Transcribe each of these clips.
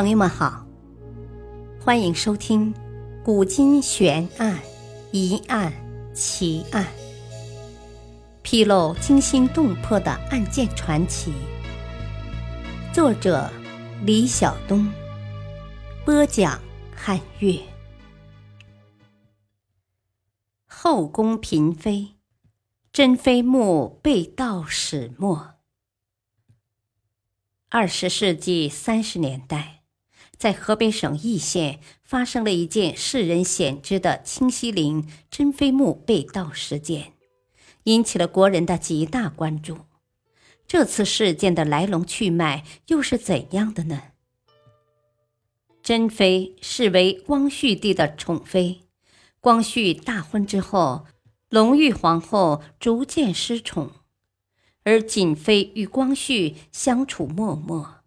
朋友们好，欢迎收听《古今悬案、疑案、奇案》，披露惊心动魄的案件传奇。作者：李晓东，播讲：汉月。后宫嫔妃，珍妃墓被盗始末。二十世纪三十年代。在河北省易县发生了一件世人鲜知的清西陵珍妃墓被盗事件，引起了国人的极大关注。这次事件的来龙去脉又是怎样的呢？珍妃是为光绪帝的宠妃，光绪大婚之后，隆裕皇后逐渐失宠，而瑾妃与光绪相处默默。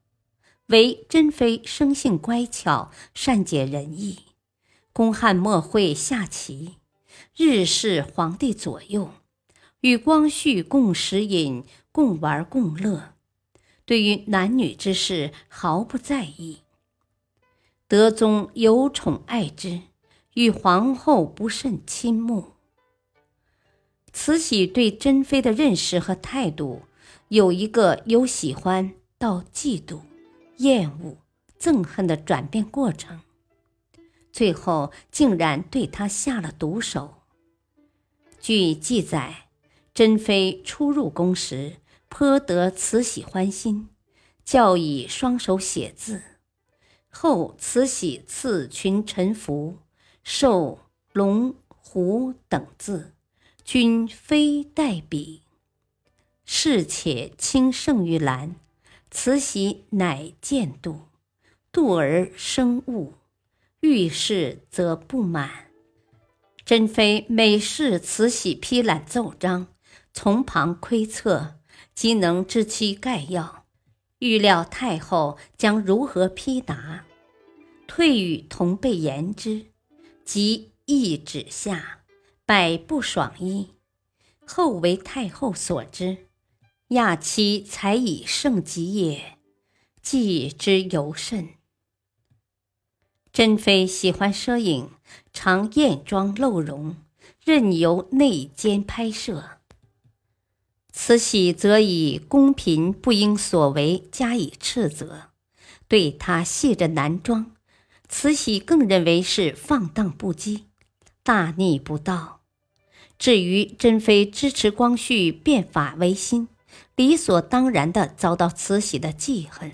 为珍妃生性乖巧，善解人意，公汉莫会下棋，日侍皇帝左右，与光绪共食饮，共玩共乐，对于男女之事毫不在意。德宗有宠爱之，与皇后不甚亲慕。慈禧对珍妃的认识和态度，有一个由喜欢到嫉妒。厌恶、憎恨的转变过程，最后竟然对他下了毒手。据记载，珍妃初入宫时颇得慈禧欢心，教以双手写字。后慈禧赐群臣服、授龙、虎等字，均非代笔，侍且轻胜于兰。慈禧乃见度，度而生恶，遇事则不满。珍妃每视慈禧批览奏章，从旁窥测，即能知其概要，预料太后将如何批答，退与同辈言之，即意旨下，百不爽意。后为太后所知。亚妻才以盛极也，记之尤甚。珍妃喜欢摄影，常艳妆露容，任由内监拍摄。慈禧则以宫嫔不应所为加以斥责，对她卸着男装，慈禧更认为是放荡不羁、大逆不道。至于珍妃支持光绪变法维新。理所当然地遭到慈禧的记恨，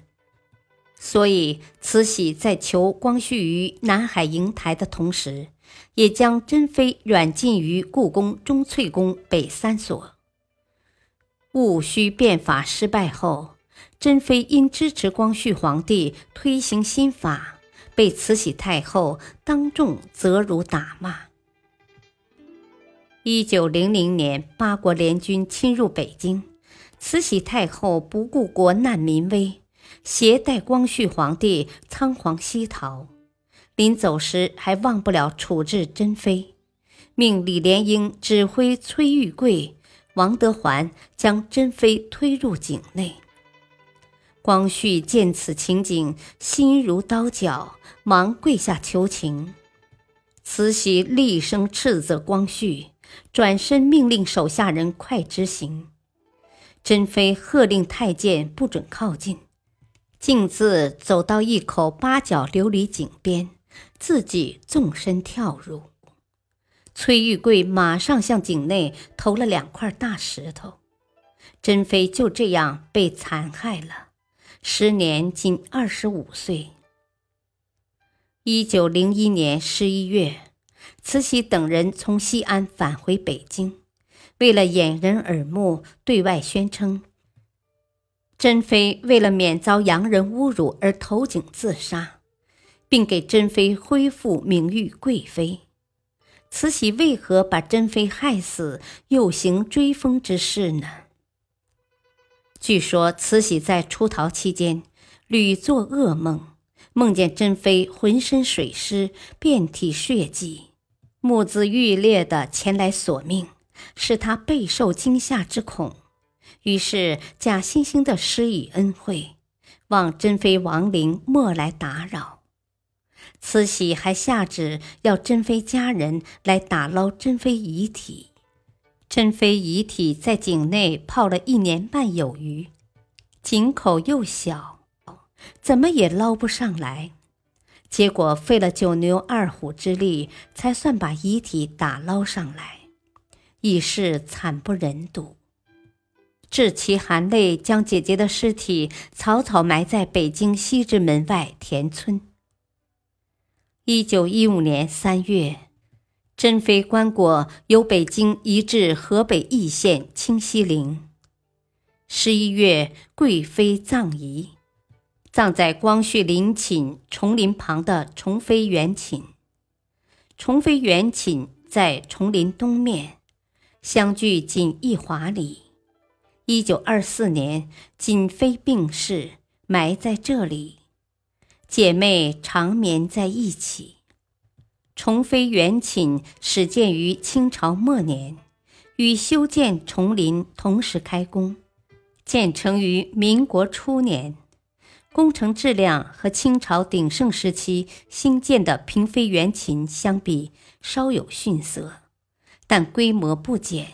所以慈禧在求光绪于南海瀛台的同时，也将珍妃软禁于故宫钟粹宫北三所。戊戌变法失败后，珍妃因支持光绪皇帝推行新法，被慈禧太后当众责辱打骂。一九零零年，八国联军侵入北京。慈禧太后不顾国难民危，携带光绪皇帝仓皇西逃。临走时还忘不了处置珍妃，命李莲英指挥崔玉贵、王德环将珍妃推入井内。光绪见此情景，心如刀绞，忙跪下求情。慈禧厉声斥责光绪，转身命令手下人快执行。珍妃喝令太监不准靠近，径自走到一口八角琉璃井边，自己纵身跳入。崔玉贵马上向井内投了两块大石头，珍妃就这样被残害了，时年仅二十五岁。一九零一年十一月，慈禧等人从西安返回北京。为了掩人耳目，对外宣称珍妃为了免遭洋人侮辱而投井自杀，并给珍妃恢复名誉贵妃。慈禧为何把珍妃害死，又行追封之事呢？据说慈禧在出逃期间屡做噩梦，梦见珍妃浑身水湿，遍体血迹，目眦欲裂的前来索命。使他备受惊吓之恐，于是假惺惺地施以恩惠，望珍妃亡灵莫来打扰。慈禧还下旨要珍妃家人来打捞珍妃遗体。珍妃遗体在井内泡了一年半有余，井口又小，怎么也捞不上来。结果费了九牛二虎之力，才算把遗体打捞上来，已是惨不忍睹。志其含泪将姐姐的尸体草草埋在北京西直门外田村。一九一五年三月。珍妃棺椁由北京移至河北易县清西陵。十一月，贵妃葬仪，葬在光绪陵寝崇陵旁的崇妃园寝。崇妃园寝在崇陵东面，相距仅一华里。一九二四年，瑾妃病逝，埋在这里，姐妹长眠在一起。崇妃园寝始建于清朝末年，与修建崇陵同时开工，建成于民国初年。工程质量和清朝鼎盛时期兴建的嫔妃园寝相比稍有逊色，但规模不减。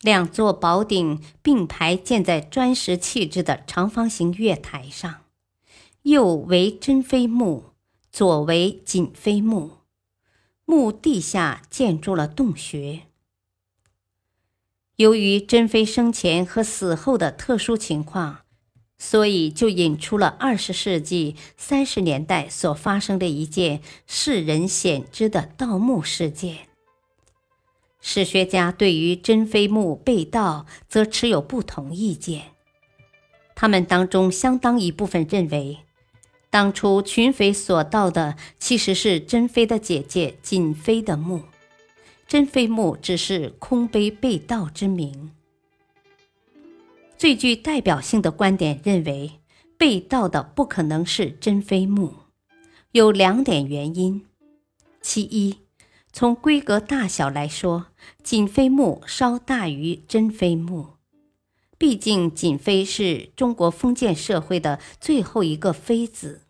两座宝顶并排建在砖石砌制的长方形月台上，右为珍妃墓。左为瑾妃墓，墓地下建筑了洞穴。由于珍妃生前和死后的特殊情况，所以就引出了二十世纪三十年代所发生的一件世人鲜知的盗墓事件。史学家对于珍妃墓被盗，则持有不同意见。他们当中相当一部分认为。当初群匪所盗的其实是珍妃的姐姐瑾妃的墓，珍妃墓只是空碑被盗之名。最具代表性的观点认为，被盗的不可能是珍妃墓，有两点原因：其一，从规格大小来说，瑾妃墓稍大于珍妃墓，毕竟瑾妃是中国封建社会的最后一个妃子。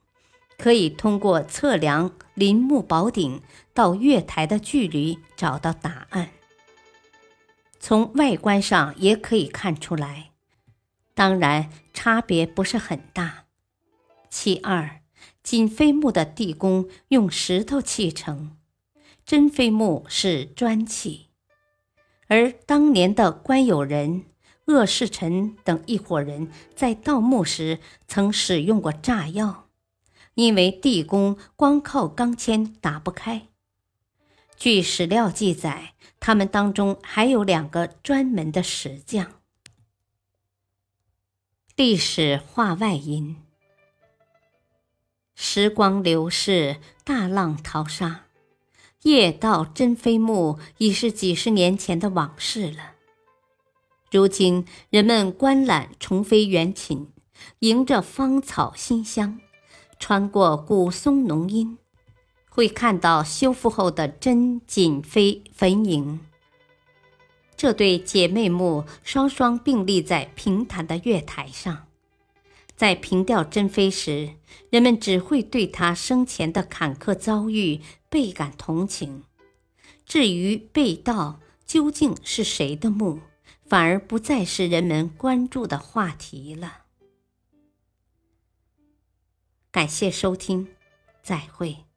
可以通过测量陵墓宝顶到月台的距离找到答案。从外观上也可以看出来，当然差别不是很大。其二，瑾妃墓的地宫用石头砌成，珍妃墓是砖砌，而当年的关有人、鄂世臣等一伙人在盗墓时曾使用过炸药。因为地宫光靠钢钎打不开，据史料记载，他们当中还有两个专门的石匠。历史话外音：时光流逝，大浪淘沙，夜盗珍妃墓已是几十年前的往事了。如今人们观览崇妃园寝，迎着芳草馨香。穿过古松浓荫，会看到修复后的真瑾妃坟茔。这对姐妹墓双双并立在平坦的月台上。在凭吊珍妃时，人们只会对她生前的坎坷遭遇倍感同情。至于被盗究竟是谁的墓，反而不再是人们关注的话题了。感谢收听，再会。